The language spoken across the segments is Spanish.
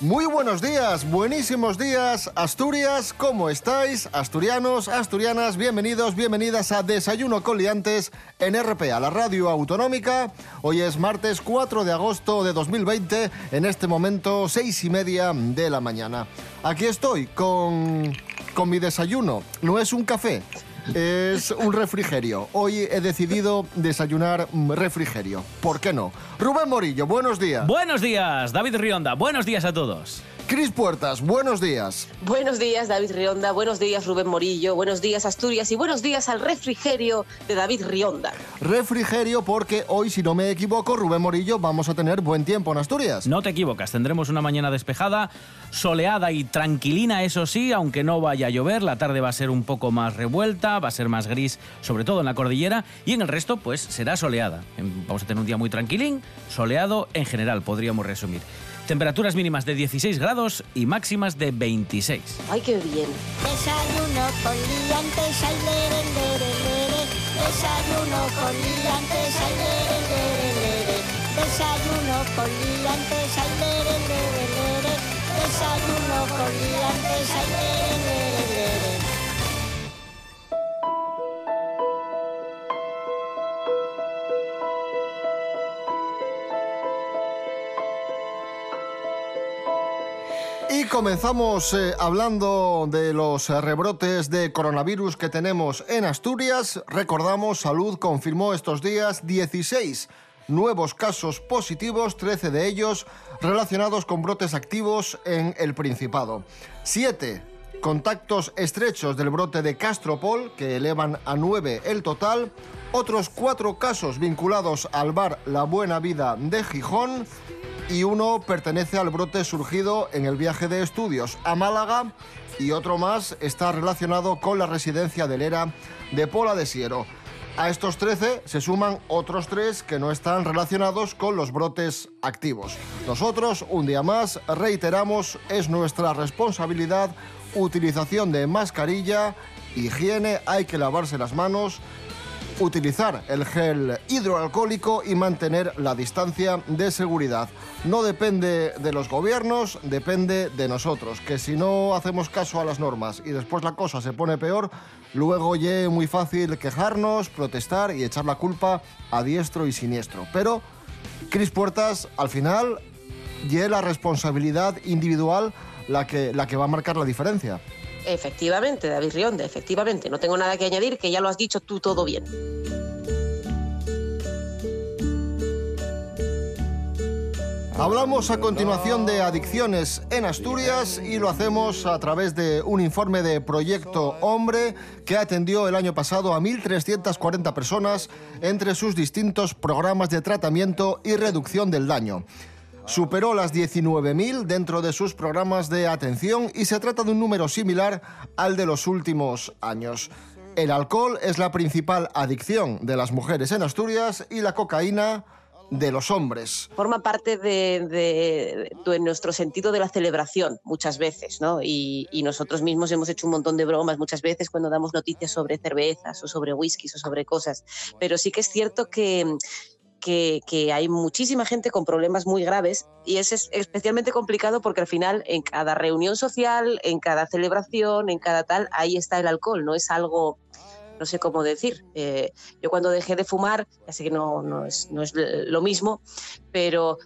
Muy buenos días, buenísimos días, Asturias, ¿cómo estáis? Asturianos, asturianas, bienvenidos, bienvenidas a Desayuno con Liantes en RPA, la radio autonómica. Hoy es martes 4 de agosto de 2020, en este momento seis y media de la mañana. Aquí estoy con, con mi desayuno, no es un café, es un refrigerio. Hoy he decidido desayunar refrigerio. ¿Por qué no? Rubén Morillo, buenos días. Buenos días, David Rionda. Buenos días a todos. Cris Puertas, buenos días. Buenos días, David Rionda. Buenos días, Rubén Morillo. Buenos días, Asturias. Y buenos días al refrigerio de David Rionda. Refrigerio porque hoy, si no me equivoco, Rubén Morillo, vamos a tener buen tiempo en Asturias. No te equivocas, tendremos una mañana despejada, soleada y tranquilina, eso sí, aunque no vaya a llover. La tarde va a ser un poco más revuelta, va a ser más gris, sobre todo en la cordillera, y en el resto, pues será soleada. Vamos a tener un día muy tranquilín, soleado en general, podríamos resumir. Temperaturas mínimas de 16 grados y máximas de 26. ¡Ay, qué bien! Desayuno con liantes, ay, lere, lere, lere. Desayuno con liantes, ay, lere, lere, lere. Desayuno con liantes, ay, lere, lere, lere. Desayuno con liantes, ay, comenzamos eh, hablando de los rebrotes de coronavirus que tenemos en Asturias. Recordamos, Salud confirmó estos días 16 nuevos casos positivos, 13 de ellos relacionados con brotes activos en el Principado. Siete contactos estrechos del brote de Castropol, que elevan a 9 el total. Otros cuatro casos vinculados al bar La Buena Vida de Gijón y uno pertenece al brote surgido en el viaje de estudios a Málaga y otro más está relacionado con la residencia del ERA de Pola de Siero. A estos 13 se suman otros tres que no están relacionados con los brotes activos. Nosotros, un día más, reiteramos, es nuestra responsabilidad utilización de mascarilla, higiene, hay que lavarse las manos, utilizar el gel hidroalcohólico y mantener la distancia de seguridad. No depende de los gobiernos, depende de nosotros, que si no hacemos caso a las normas y después la cosa se pone peor, luego ya es muy fácil quejarnos, protestar y echar la culpa a diestro y siniestro. Pero, Cris Puertas, al final, ya la responsabilidad individual la que, la que va a marcar la diferencia. Efectivamente, David Rionda, efectivamente. No tengo nada que añadir, que ya lo has dicho tú todo bien. Hablamos a continuación de adicciones en Asturias y lo hacemos a través de un informe de Proyecto Hombre que atendió el año pasado a 1.340 personas entre sus distintos programas de tratamiento y reducción del daño. Superó las 19.000 dentro de sus programas de atención y se trata de un número similar al de los últimos años. El alcohol es la principal adicción de las mujeres en Asturias y la cocaína de los hombres. Forma parte de, de- nuestro sentido de la celebración muchas veces, ¿no? Y, y nosotros mismos hemos hecho un montón de bromas muchas veces cuando damos noticias sobre cervezas o sobre whiskies o sobre cosas. Pero sí que es cierto que, que, hay muchísima gente con problemas muy graves y es, es especialmente complicado porque al final en cada reunión social, en cada celebración, en cada tal, ahí está el alcohol, no es algo no sé cómo decir. Eh, yo cuando dejé de fumar, ya sé que no, no, es, no es lo mismo, pero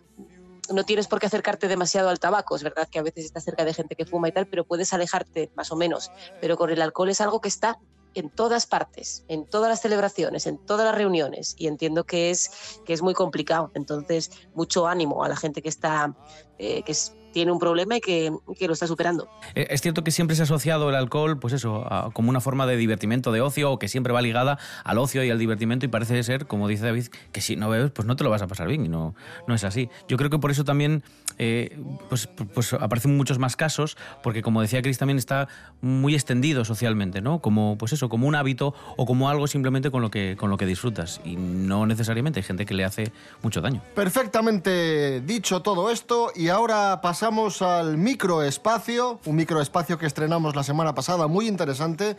no tienes por qué acercarte demasiado al tabaco. Es verdad que a veces estás cerca de gente que fuma y tal, pero puedes alejarte más o menos. Pero con el alcohol es algo que está en todas partes, en todas las celebraciones, en todas las reuniones y entiendo que es, que es muy complicado. Entonces, mucho ánimo a la gente que está, eh, que tiene un problema y que, que lo está superando. Eh, Es cierto que siempre se ha asociado el alcohol, pues eso, como una forma de divertimento, de ocio, o que siempre va ligada al ocio y al divertimento, y parece ser, como dice David, que si no bebes, pues no te lo vas a pasar bien, y no, no es así. Yo creo que por eso también eh, pues, pues aparecen muchos más casos, porque como decía Chris, también está muy extendido socialmente, ¿no? Como, pues eso, como un hábito o como algo simplemente con lo que, con lo que disfrutas. Y no necesariamente hay gente que le hace mucho daño. Perfectamente dicho todo esto, y ahora pasamos al microespacio, un microespacio que estrenamos la semana pasada, muy interesante,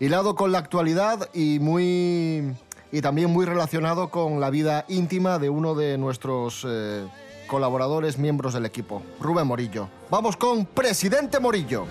hilado con la actualidad y muy y también muy relacionado con la vida íntima de uno de nuestros eh, colaboradores, miembros del equipo, Rubén Morillo. Vamos con Presidente Morillo.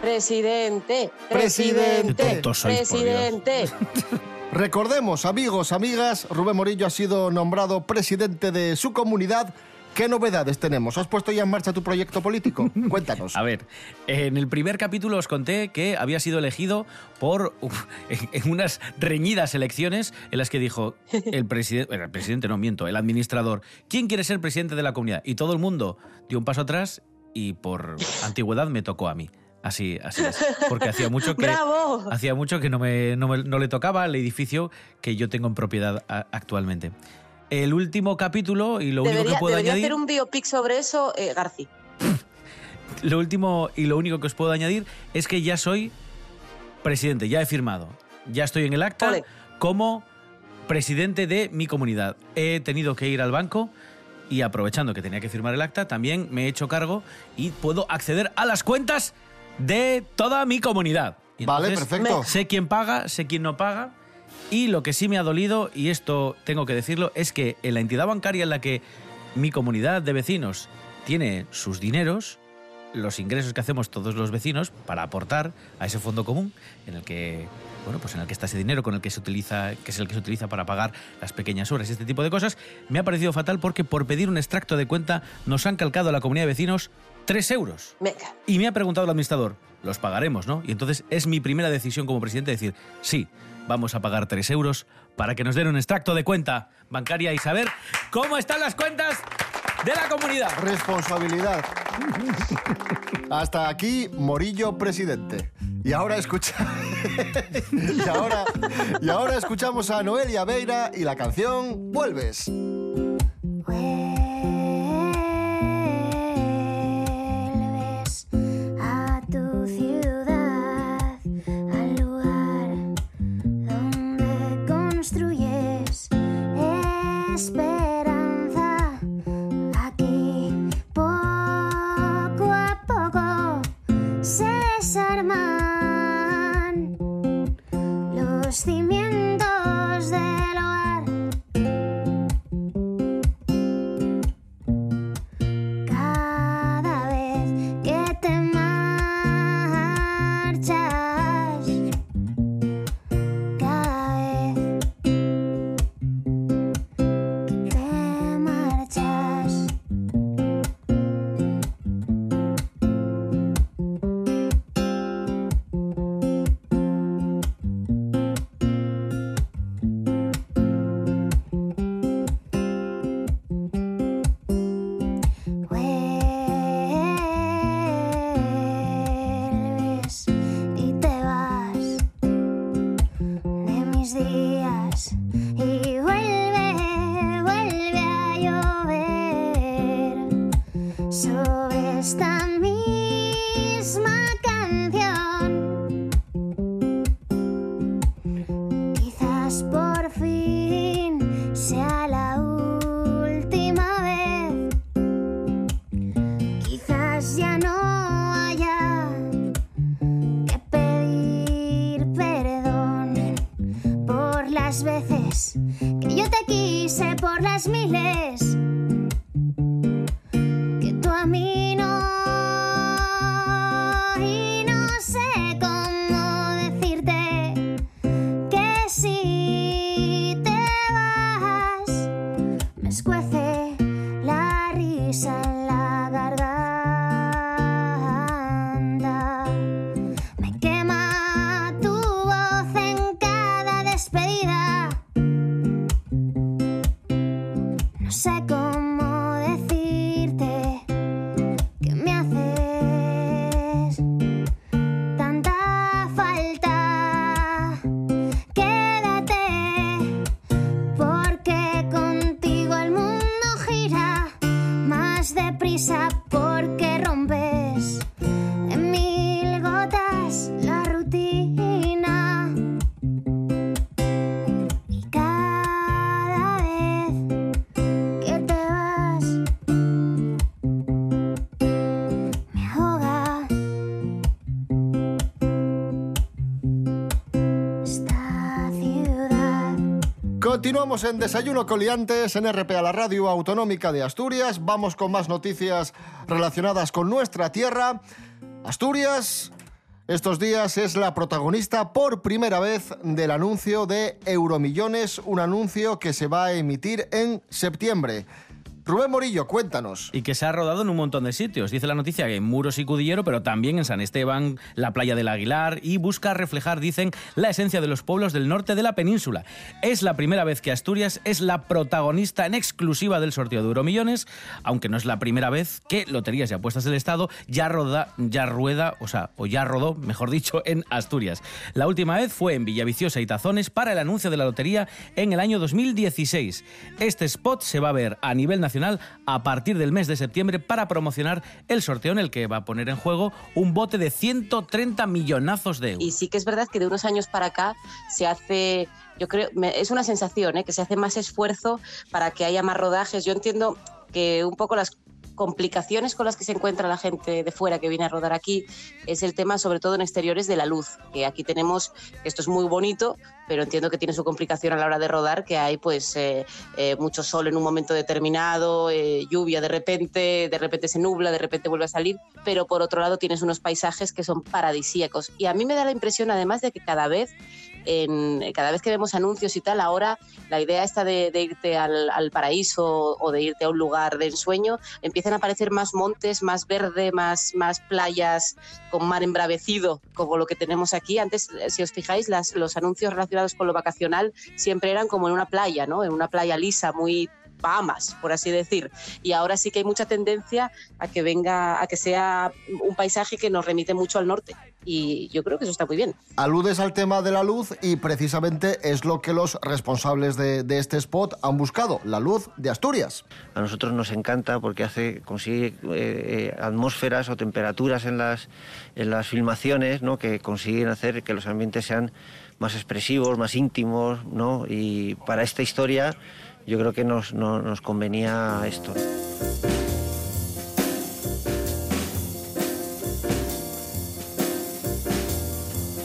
Presidente, Presidente. Sois, presidente. Recordemos, amigos, amigas, Rubén Morillo ha sido nombrado presidente de su comunidad. ¿Qué novedades tenemos? ¿Has puesto ya en marcha tu proyecto político? Cuéntanos. A ver, en el primer capítulo os conté que había sido elegido por uf, en unas reñidas elecciones en las que dijo el presidente, el presidente no miento, el administrador, ¿quién quiere ser presidente de la comunidad? Y todo el mundo dio un paso atrás y por antigüedad me tocó a mí. Así, así es. Porque hacía mucho que ¡Bravo! hacía mucho que no, me, no, me- no le tocaba el edificio que yo tengo en propiedad a- actualmente. El último capítulo y lo único que puedo debería añadir hacer un biopic sobre eso, eh, Garci. lo último y lo único que os puedo añadir es que ya soy presidente, ya he firmado. Ya estoy en el acta Ole. como presidente de mi comunidad. He tenido que ir al banco y aprovechando que tenía que firmar el acta, también me he hecho cargo y puedo acceder a las cuentas de toda mi comunidad. Y Vale, perfecto. Sé quién paga, sé quién no paga. Y lo que sí me ha dolido, y esto tengo que decirlo, es que en la entidad bancaria en la que mi comunidad de vecinos tiene sus dineros, los ingresos que hacemos todos los vecinos para aportar a ese fondo común en el que bueno pues en el que está ese dinero con el que se utiliza que es el que se utiliza para pagar las pequeñas obras y este tipo de cosas me ha parecido fatal porque por pedir un extracto de cuenta nos han calcado a la comunidad de vecinos 3 euros Venga. y me ha preguntado el administrador, los pagaremos, ¿no? Y entonces es mi primera decisión como presidente decir, sí, vamos a pagar 3 euros para que nos den un extracto de cuenta bancaria y saber cómo están las cuentas de la comunidad. Responsabilidad. Hasta aquí, Morillo presidente. Y ahora escucha. y, ahora, y ahora escuchamos a Noelia Beira y la canción Vuelves. Continuamos en Desayuno Coliantes en RPA, la radio autonómica de Asturias. Vamos con más noticias relacionadas con nuestra tierra. Asturias, estos días es la protagonista por primera vez del anuncio de Euromillones, un anuncio que se va a emitir en septiembre. Rubén Morillo, cuéntanos. Y que se ha rodado en un montón de sitios. Dice la noticia que en Muros y Cudillero, pero también en San Esteban, la playa del Aguilar, y busca reflejar, dicen, la esencia de los pueblos del norte de la península. Es la primera vez que Asturias es la protagonista en exclusiva del sorteo de Euromillones, aunque no es la primera vez que Loterías y Apuestas del Estado ya, roda, ya rueda, o sea, o ya rodó, mejor dicho, en Asturias. La última vez fue en Villaviciosa y Tazones para el anuncio de la lotería en el año 2016. Este spot se va a ver a nivel nacional a partir del mes de septiembre para promocionar el sorteo en el que va a poner en juego un bote de 130 millonazos de euros. Y sí que es verdad que de unos años para acá se hace yo creo, es una sensación, ¿eh? que se hace más esfuerzo para que haya más rodajes. Yo entiendo que un poco las complicaciones con las que se encuentra la gente de fuera que viene a rodar aquí es el tema, sobre todo en exteriores, de la luz. Que aquí tenemos, esto es muy bonito, pero entiendo que tiene su complicación a la hora de rodar, que hay pues eh, eh, mucho sol en un momento determinado, eh, lluvia de repente, de repente se nubla, de repente vuelve a salir, pero por otro lado tienes unos paisajes que son paradisíacos. Y a mí me da la impresión además de que cada vez cada vez que vemos anuncios y tal, ahora la idea esta de, irte al, paraíso o de irte a un lugar de ensueño, empiezan a aparecer más montes, más verde, más, más playas con mar embravecido, como lo que tenemos aquí. Antes, si os fijáis, las, los anuncios relacionados con lo vacacional siempre eran como en una playa, ¿no? En una playa lisa, muy Bahamas, por así decir. Y ahora sí que hay mucha tendencia a que venga, a que sea un paisaje que nos remite mucho al norte. Y yo creo que eso está muy bien. Aludes al tema de la luz y precisamente es lo que los responsables de, este spot han buscado, la luz de Asturias. A nosotros nos encanta porque hace, consigue eh, eh, atmósferas o temperaturas en las, en las filmaciones ¿no? que consiguen hacer que los ambientes sean más expresivos, más íntimos, ¿no? Y para esta historia yo creo que nos, nos convenía esto.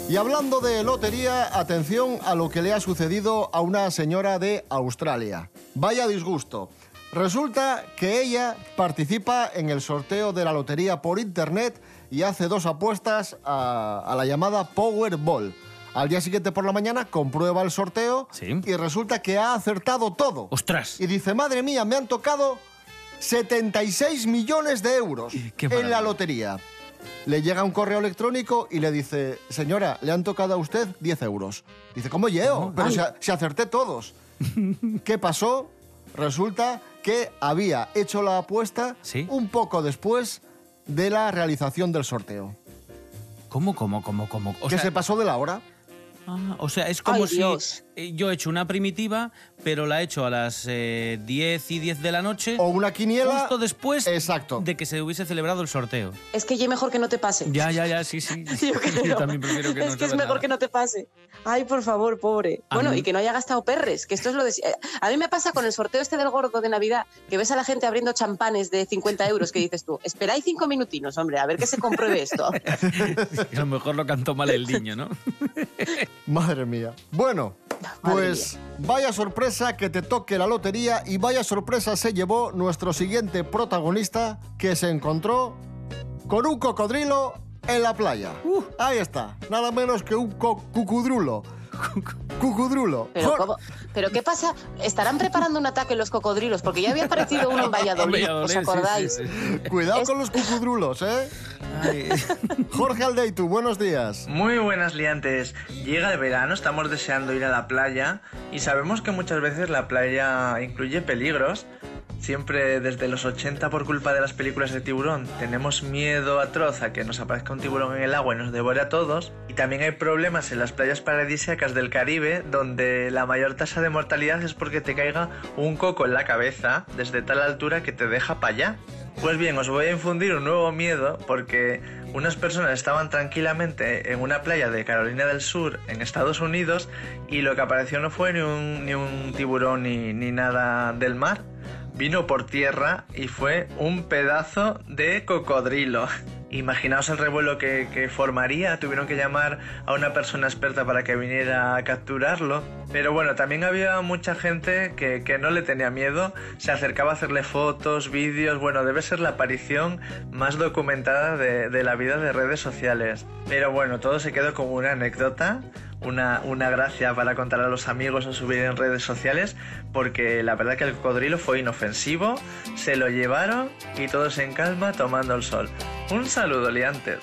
Y hablando de lotería, atención a lo que le ha sucedido a una señora de Australia. Vaya disgusto. Resulta que ella participa en el sorteo de la lotería por internet y hace dos apuestas a, a la llamada Powerball. Al día siguiente por la mañana comprueba el sorteo y resulta que ha acertado todo. ¡Ostras! Y dice, madre mía, me han tocado 76 millones de euros en la lotería. Le llega un correo electrónico y le dice, señora, le han tocado a usted 10 euros. Dice, ¿cómo llevo? Pero si, acerté todos. ¿Qué pasó? Resulta que había hecho la apuesta un poco después de la realización del sorteo. ¿Cómo, cómo, cómo, cómo? ¿Qué se pasó de la hora? Ah, o sea, es como si eh, yo he hecho una primitiva, pero la he hecho a las 10 eh, y 10 de la noche. O una quiniela. Justo después Exacto. de que se hubiese celebrado el sorteo. Es que ya mejor que no te pase. Ya, ya, ya, sí, sí. yo, también prefiero que es que es mejor que no te pase. Ay, por favor, pobre. bueno, y que no haya gastado perres, que esto es lo de... Eh, a mí me pasa con el sorteo este del gordo de Navidad, que ves a la gente abriendo champanes de 50 euros, que dices tú, esperáis cinco minutinos, hombre, a ver que se compruebe esto. a lo mejor lo cantó mal el niño, ¿no? Madre mía. Bueno, pues vaya sorpresa que te toque la lotería y vaya sorpresa se llevó nuestro siguiente protagonista que se encontró con un cocodrilo en la playa. Uh. ahí está, nada menos que un cucudrulo. Cucudrulo. ¿Pero, qué pasa? ¿Estarán preparando un ataque los cocodrilos? Porque ya había aparecido uno en Valladolid, ¿os acordáis? Cuidado con los cucudrulos, ¿eh? Jorge Aldeitu, buenos días. Muy buenas liantes. Llega el verano, estamos deseando ir a la playa y sabemos que muchas veces la playa incluye peligros. Siempre desde los 80 por culpa de las películas de tiburón tenemos miedo atroz a que nos aparezca un tiburón en el agua y nos devore a todos. Y también hay problemas en las playas paradisíacas del Caribe donde la mayor tasa de mortalidad es porque te caiga un coco en la cabeza desde tal altura que te deja para allá. Pues bien, os voy a infundir un nuevo miedo porque unas personas estaban tranquilamente en una playa de Carolina del Sur, en Estados Unidos, y lo que apareció no fue ni un, tiburón ni nada del mar, vino por tierra y fue un pedazo de cocodrilo. Imaginaos el revuelo que, que, formaría, tuvieron que llamar a una persona experta para que viniera a capturarlo. Pero bueno, también había mucha gente que, que no le tenía miedo, se acercaba a hacerle fotos, vídeos, bueno, debe ser la aparición más documentada de, de la vida de redes sociales. Pero bueno, todo se quedó como una anécdota una, una, gracia para contar a los amigos o subir en redes sociales, porque la verdad que el cocodrilo fue inofensivo, se lo llevaron y todos en calma tomando el sol. Un saludo, liantes.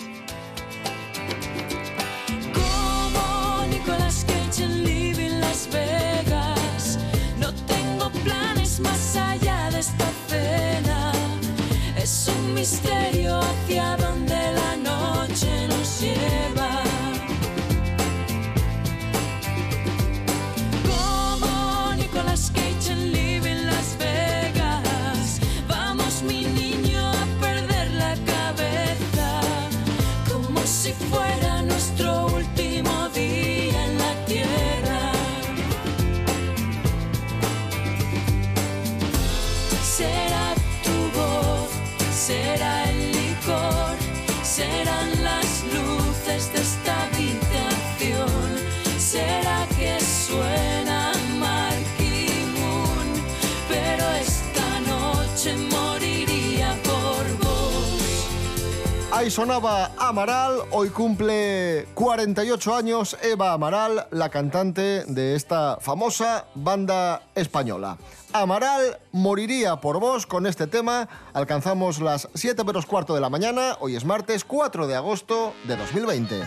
Ahí sonaba Amaral, hoy cumple 48 años Eva Amaral, la cantante de esta famosa banda española. Amaral moriría por vos con este tema. Alcanzamos las 7 menos cuarto de la mañana, hoy es martes 4 de agosto de 2020.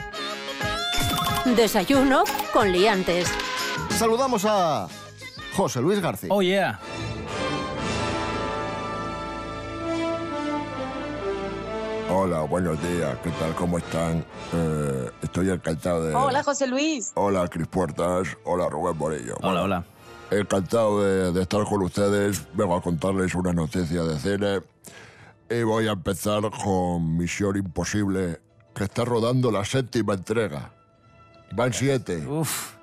Desayuno con liantes. Saludamos a José Luis García. Oh, yeah. Hola, buenos días, ¿qué tal? ¿Cómo están? Eh, estoy encantado de... Hola, José Luis. Hola, Cris Puertas. Hola, Rubén Morillo. Hola, Bueno, hola. Encantado de, de estar con ustedes. Vengo a contarles una noticia de cine. Y voy a empezar con Misión Imposible, que está rodando la séptima entrega. Van siete. Uf.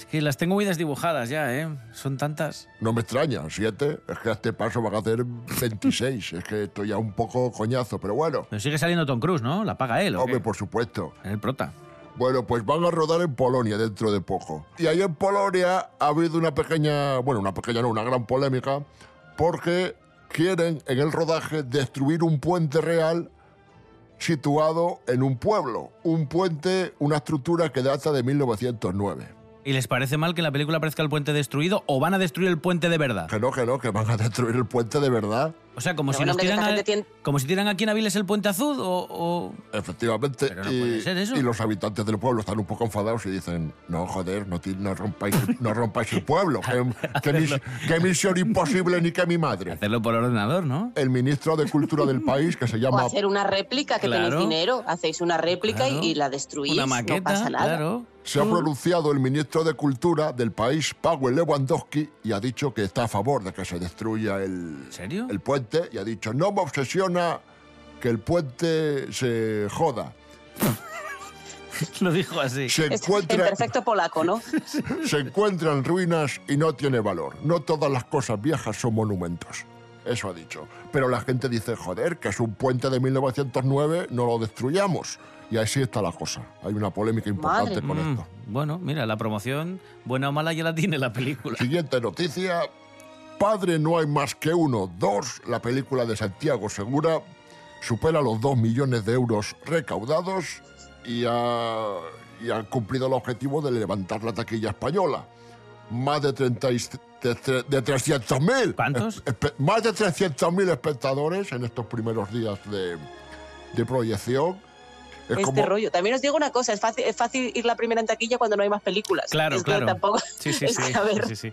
Es que las tengo muy desdibujadas ya, ¿eh? Son tantas. No me extraña, siete. Es que a este paso van a hacer 26. es que estoy ya un poco coñazo, pero bueno. Pero sigue saliendo Tom Cruise, ¿no? La paga él, ¿o Hombre, qué? por supuesto. El prota. Bueno, pues van a rodar en Polonia dentro de poco. Y ahí en Polonia ha habido una pequeña, bueno, una pequeña no, una gran polémica, porque quieren en el rodaje destruir un puente real situado en un pueblo. Un puente, una estructura que data de 1909. ¿Y les parece mal que en la película aparezca el puente destruido o van a destruir el puente de verdad? Que no, que no, que van a destruir el puente de verdad. O sea, como Pero si bueno, nos tiran a- tiene- como si tiran aquí en Aviles el puente azul o, o- Efectivamente. Pero no y, puede ser eso. y los habitantes del pueblo están un poco enfadados y dicen, no, joder, no, no rompáis, no rompáis el pueblo. que, que mis- que misión imposible ni que mi madre. hacerlo por ordenador, ¿no? El ministro de Cultura del país, que se O llama... hacer una réplica que Claro. tenéis dinero, hacéis una réplica y- Claro. y, la destruís. Una no maqueta, pasa nada. claro. Se ha pronunciado el ministro de Cultura del país, Paweł Lewandowski, y ha dicho que está a favor de que se destruya el, el puente. Y ha dicho, no me obsesiona que el puente se joda. Lo dijo así. Se encuentra, perfecto polaco, ¿no? se encuentra en ruinas y no tiene valor. No todas las cosas viejas son monumentos. Eso ha dicho. Pero la gente dice, joder, que es un puente de 1909, no lo destruyamos. Y así está la cosa. Hay una polémica importante Madre. con Mm, esto. bueno, mira, la promoción, buena o mala, ya la tiene la película. Siguiente noticia. Padre no hay más que uno. Dos, la película de Santiago Segura supera los dos millones de euros recaudados y ha, y ha cumplido el objetivo de levantar la taquilla española. Más de, 30 y- de, tre- de 300.000. ¿Cuántos? espe- Más de 300.000 espectadores en estos primeros días de, de proyección. Es este como, rollo. También os digo una cosa, es fácil, es fácil ir la primera en taquilla cuando no hay más películas. Claro, Es que claro. tampoco- Sí, sí, es sí. que, a ver, sí, sí.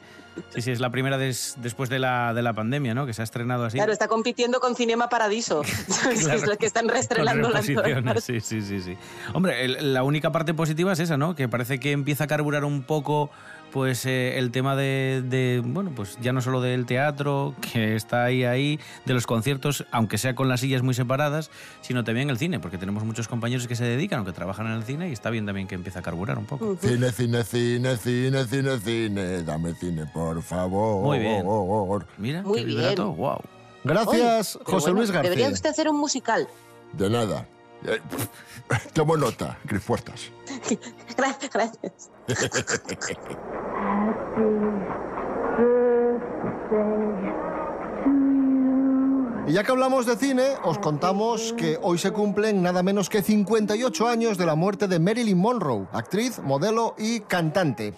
Sí, sí, es la primera des- después de la, de la pandemia, ¿no? Que se ha estrenado así. Claro, está compitiendo con Cinema Paradiso. es Claro. que están reestrenando las reposiciones, sí, sí, sí, sí. Hombre, el- la única parte positiva es esa, ¿no? Que parece que empieza a carburar un poco pues eh, el tema de, de, bueno, pues ya no solo del teatro, que está ahí, ahí, de los conciertos, aunque sea con las sillas muy separadas, sino también el cine, porque tenemos muchos compañeros que se dedican o que trabajan en el cine y está bien también que empieza a carburar un poco. Cine, cine, cine, cine, cine, cine. Dame cine, por favor. Muy bien. Mira, Muy qué bien. vibrato, wow. Gracias, Oye, José bueno, Luis García. Debería usted hacer un musical. De nada. Eh, Tomo nota, Cris Puertas. Gracias, gracias. Y ya que hablamos de cine, os contamos que hoy se cumplen nada menos que 58 años de la muerte de Marilyn Monroe, actriz, modelo y cantante,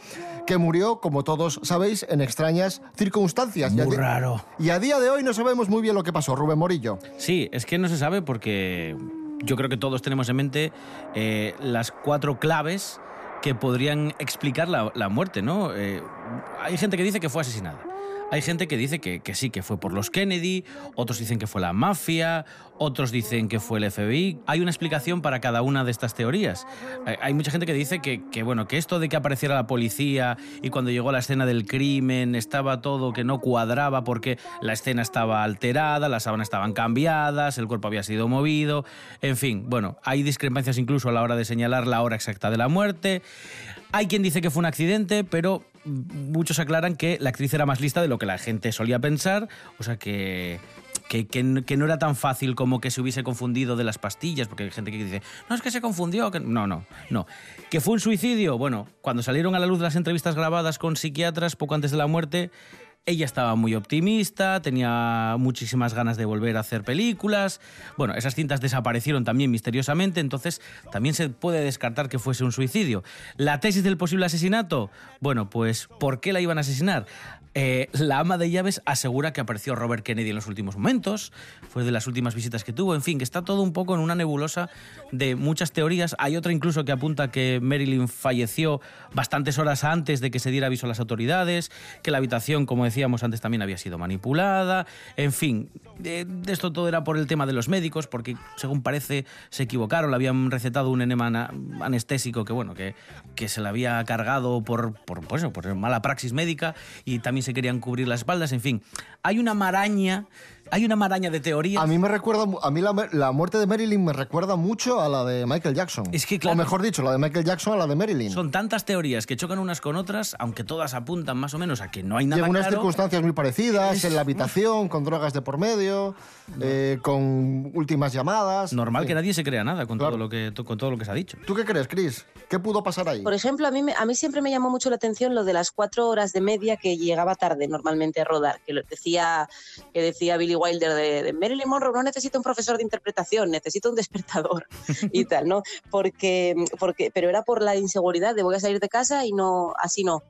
que murió, como todos sabéis, en extrañas circunstancias. Muy raro. Y a día de hoy no sabemos muy bien lo que pasó, Rubén Morillo. Sí, es que no se sabe porque yo creo que todos tenemos en mente eh, las cuatro claves que podrían explicar la, la muerte, ¿no? Eh, hay gente que dice que fue asesinada. Hay gente que dice que, sí, que fue por los Kennedy, otros dicen que fue la mafia, otros dicen que fue el FBI. Hay una explicación para cada una de estas teorías. Hay mucha gente que dice que, que, bueno, que esto de que apareciera la policía y cuando llegó a la escena del crimen estaba todo que no cuadraba porque la escena estaba alterada, las sábanas estaban cambiadas, el cuerpo había sido movido, en fin, bueno, hay discrepancias incluso a la hora de señalar la hora exacta de la muerte. Hay quien dice que fue un accidente, pero muchos aclaran que la actriz era más lista de lo que la gente solía pensar, o sea que, que, no era tan fácil como que se hubiese confundido de las pastillas, porque hay gente que dice, no, es que se confundió, que... no, no, no. ¿Que fue un suicidio? Bueno, cuando salieron a la luz las entrevistas grabadas con psiquiatras poco antes de la muerte, ella estaba muy optimista, tenía muchísimas ganas de volver a hacer películas. Bueno, esas cintas desaparecieron también misteriosamente, entonces también se puede descartar que fuese un suicidio. La tesis del posible asesinato, bueno, pues ¿por qué la iban a asesinar? Eh, la ama de llaves asegura que apareció Robert Kennedy en los últimos momentos, fue de las últimas visitas que tuvo, en fin, que está todo un poco en una nebulosa de muchas teorías. Hay otra incluso que apunta que Marilyn falleció bastantes horas antes de que se diera aviso a las autoridades, que la habitación, como decíamos antes, también había sido manipulada, en fin, de, esto todo era por el tema de los médicos, porque según parece se equivocaron, le habían recetado un enema anestésico que, bueno, que, que se le había cargado por, por, eso, por mala praxis médica y también se querían cubrir las espaldas, en fin. Hay una maraña, hay una maraña de teorías. A mí me recuerda, a mí la, la muerte de Marilyn me recuerda mucho a la de Michael Jackson. Es que, claro. O mejor dicho, la de Michael Jackson a la de Marilyn. Son tantas teorías que chocan unas con otras, aunque todas apuntan más o menos a que no hay Y nada en unas claro. circunstancias muy parecidas, Es- en la habitación, con drogas de por medio, eh, con últimas llamadas. Normal en que nadie se crea nada con, Claro. todo lo que, con todo lo que se ha dicho. ¿Tú qué crees, Chris? ¿Qué pudo pasar ahí? Por ejemplo, a mí, me- a mí siempre me llamó mucho la atención lo de las cuatro horas de media que llegaba tarde normalmente a rodar, que lo decía, que decía Billy Wilder de, de Marilyn Monroe, no necesito un profesor de interpretación, necesito un despertador y tal, ¿no? Porque, porque, pero era por la inseguridad de voy a salir de casa y no, así no.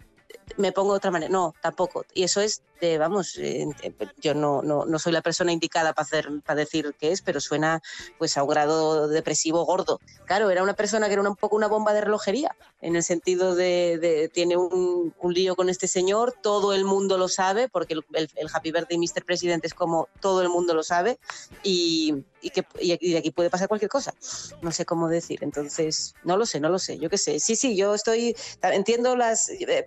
Me pongo de otra manera. No, tampoco. Y eso es de, vamos, eh, eh, yo no, no, no soy la persona indicada para hacer, para decir qué es, pero suena pues a un grado depresivo gordo. Claro, era una persona que era un poco una bomba de relojería, en el sentido de, de- tiene un, un lío con este señor, todo el mundo lo sabe, porque el, Happy Birthday Mr. President es como todo el mundo lo sabe, y, y de aquí puede pasar cualquier cosa. No sé cómo decir, entonces, no lo sé, no lo sé, yo qué sé. Sí, sí, yo estoy, entiendo las, eh,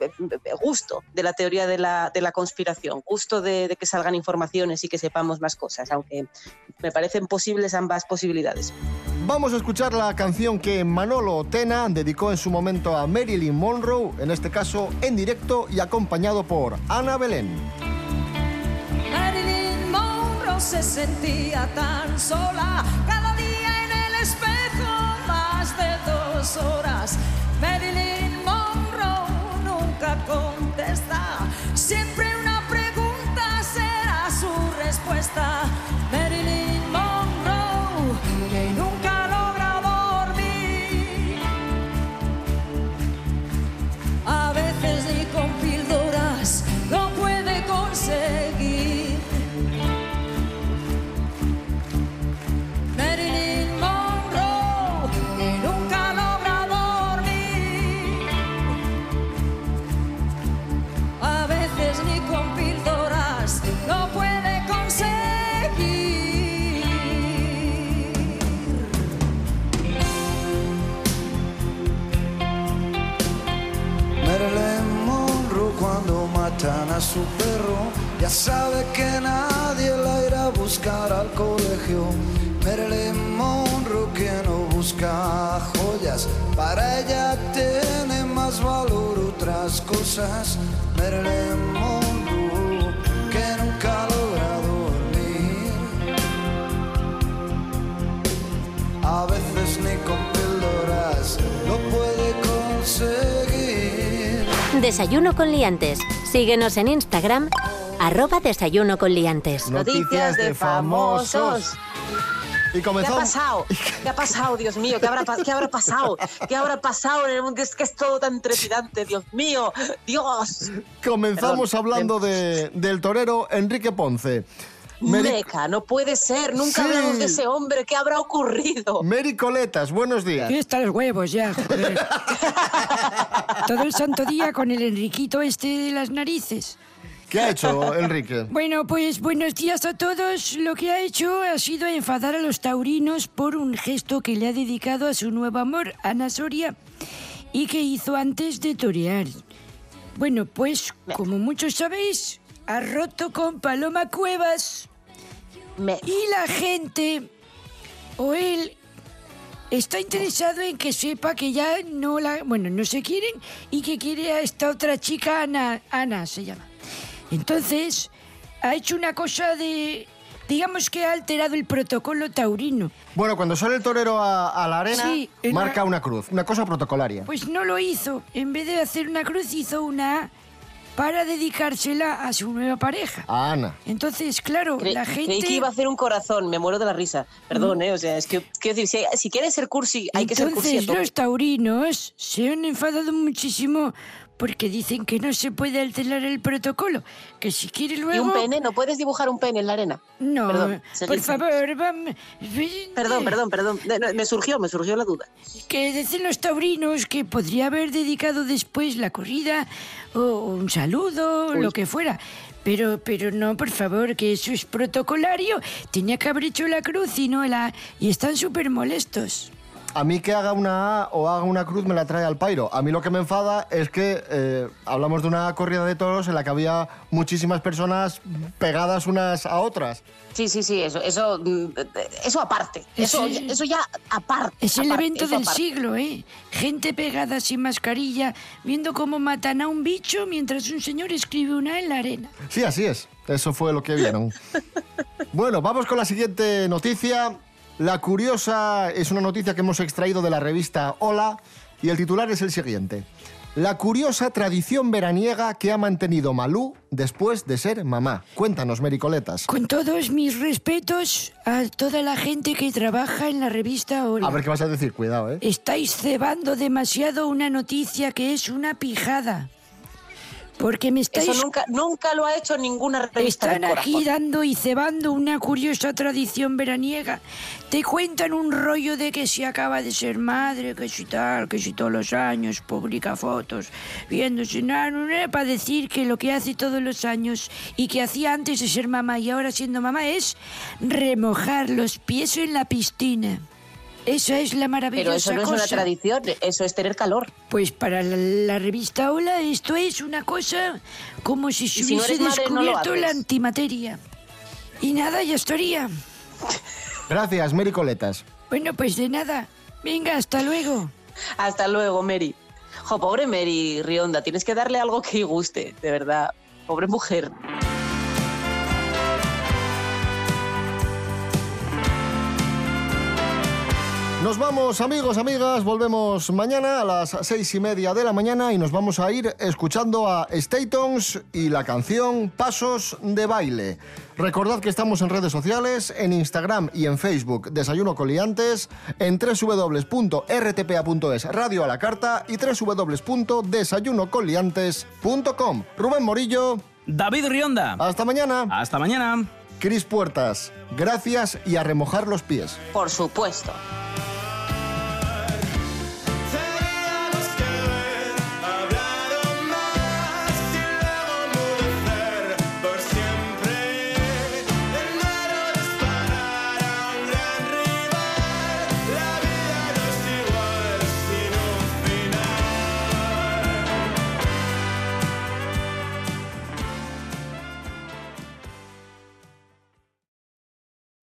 gusto de la teoría de la, de la conspiración, gusto de, de que salgan informaciones y que sepamos más cosas, aunque me parecen posibles ambas posibilidades. Vamos a escuchar la canción que Manolo Tena dedicó en su momento a Marilyn Monroe, en este caso en directo y acompañado por Ana Belén. Marilyn Monroe se sentía tan sola, cada día en el espejo más de dos horas. Marilyn Monroe contesta, siempre una pregunta será su respuesta. ni con píldoras lo puede conseguir. Desayuno con liantes. Síguenos en Instagram, arroba desayuno con liantes. Noticias de famosos. Y comenzó... ¿Qué ha pasado? ¿Qué ha pasado, Dios mío? ¿Qué habrá, ¿Qué habrá, pasado? ¿Qué habrá pasado en el mundo? Es que es todo tan trepidante, Dios mío, Dios. Comenzamos Perdón. hablando de, del torero Enrique Ponce. Meri- Meca, no puede ser. Nunca Sí. hablamos de ese hombre. ¿Qué habrá ocurrido? Mary Coletas, buenos días. Aquí están los huevos ya, joder. Todo el santo día con el Enriquito este de las narices. ¿Qué ha hecho Enrique? Bueno, pues buenos días a todos. Lo que ha hecho ha sido enfadar a los taurinos por un gesto que le ha dedicado a su nuevo amor, Ana Soria, y que hizo antes de torear. Bueno, pues como muchos sabéis, ha roto con Paloma Cuevas. Me- Y la gente, o él, está interesado en que sepa que ya no la... Bueno, no se quieren y que quiere a esta otra chica, Ana, Ana se llama. Entonces, ha hecho una cosa de... Digamos que ha alterado el protocolo taurino. Bueno, cuando sale el torero a, a la arena, Sí, marca una cruz, una cosa protocolaria. Pues no lo hizo. En vez de hacer una cruz, hizo una A para dedicársela a su nueva pareja. A Ana. Entonces, claro, Cre- la gente... Creí que iba a hacer un corazón, me muero de la risa. Perdón, ¿eh? O sea, es que, quiero decir, si, si quieres ser cursi, hay que ser cursi. Entonces los taurinos se han enfadado muchísimo porque dicen que no se puede alterar el protocolo, que si quiere ¿Y luego... un pene? ¿No puedes dibujar un pene en la arena? No, Perdón, por favor, vamos... Perdón, perdón, perdón. Me surgió, me surgió la duda. Que dicen los taurinos que podría haber dedicado después la corrida o un saludo, lo que fuera. Pero, pero no, por favor, que eso es protocolario. Tenía que haber hecho la cruz y no la... Y están súper molestos. A mí que haga una A o haga una cruz me la trae al pairo. A mí lo que me enfada es que eh, hablamos de una corrida de toros en la que había muchísimas personas pegadas unas a otras. Sí, sí, sí, eso, eso, mm, eso aparte. Eso, eso ya aparte. Es el aparte, evento del aparte. siglo, ¿eh? Gente pegada sin mascarilla, viendo cómo matan a un bicho mientras un señor escribe una en la arena. Sí, así es. Eso fue lo que vieron. bueno, vamos con la siguiente noticia. La curiosa es una noticia que hemos extraído de la revista Hola y el titular es el siguiente. La curiosa tradición veraniega que ha mantenido Malú después de ser mamá. Cuéntanos, Mericoletas. Con todos mis respetos a toda la gente que trabaja en la revista Hola. A ver qué vas a decir, cuidado, ¿eh? Estáis cebando demasiado una noticia que es una pijada. Porque me estáis... Eso nunca, nunca lo ha hecho ninguna revista Están aquí dando y cebando una curiosa tradición veraniega. Te cuentan un rollo de que si acaba de ser madre, que si tal, que si todos los años publica fotos, viéndose nada, para decir que lo que hace todos los años y que hacía antes de ser mamá y ahora siendo mamá es remojar los pies en la piscina. Esa es la maravillosa Pero eso no es una cosa. tradición, eso es tener calor. Pues para la, la revista Hola esto es una cosa como si se si no hubiese madre, no descubierto la antimateria. Y nada, ya estaría. Gracias, Mericoletas. Bueno, pues de nada. Venga, hasta luego. Hasta luego, Mary. Jo, pobre Mary Rionda, tienes que darle algo que guste, de verdad. Pobre mujer. Nos vamos, amigos, amigas. Volvemos mañana a las seis y media de la mañana y nos vamos a ir escuchando a Statons y la canción Pasos de Baile. Recordad que estamos en redes sociales, en Instagram y en Facebook Desayuno Coliantes, en www.rtpa.es Radio a la Carta y www.desayunocoliantes.com. Rubén Morillo, David Rionda. hasta mañana. Hasta mañana. Cris Puertas, gracias y a remojar los pies. Por supuesto.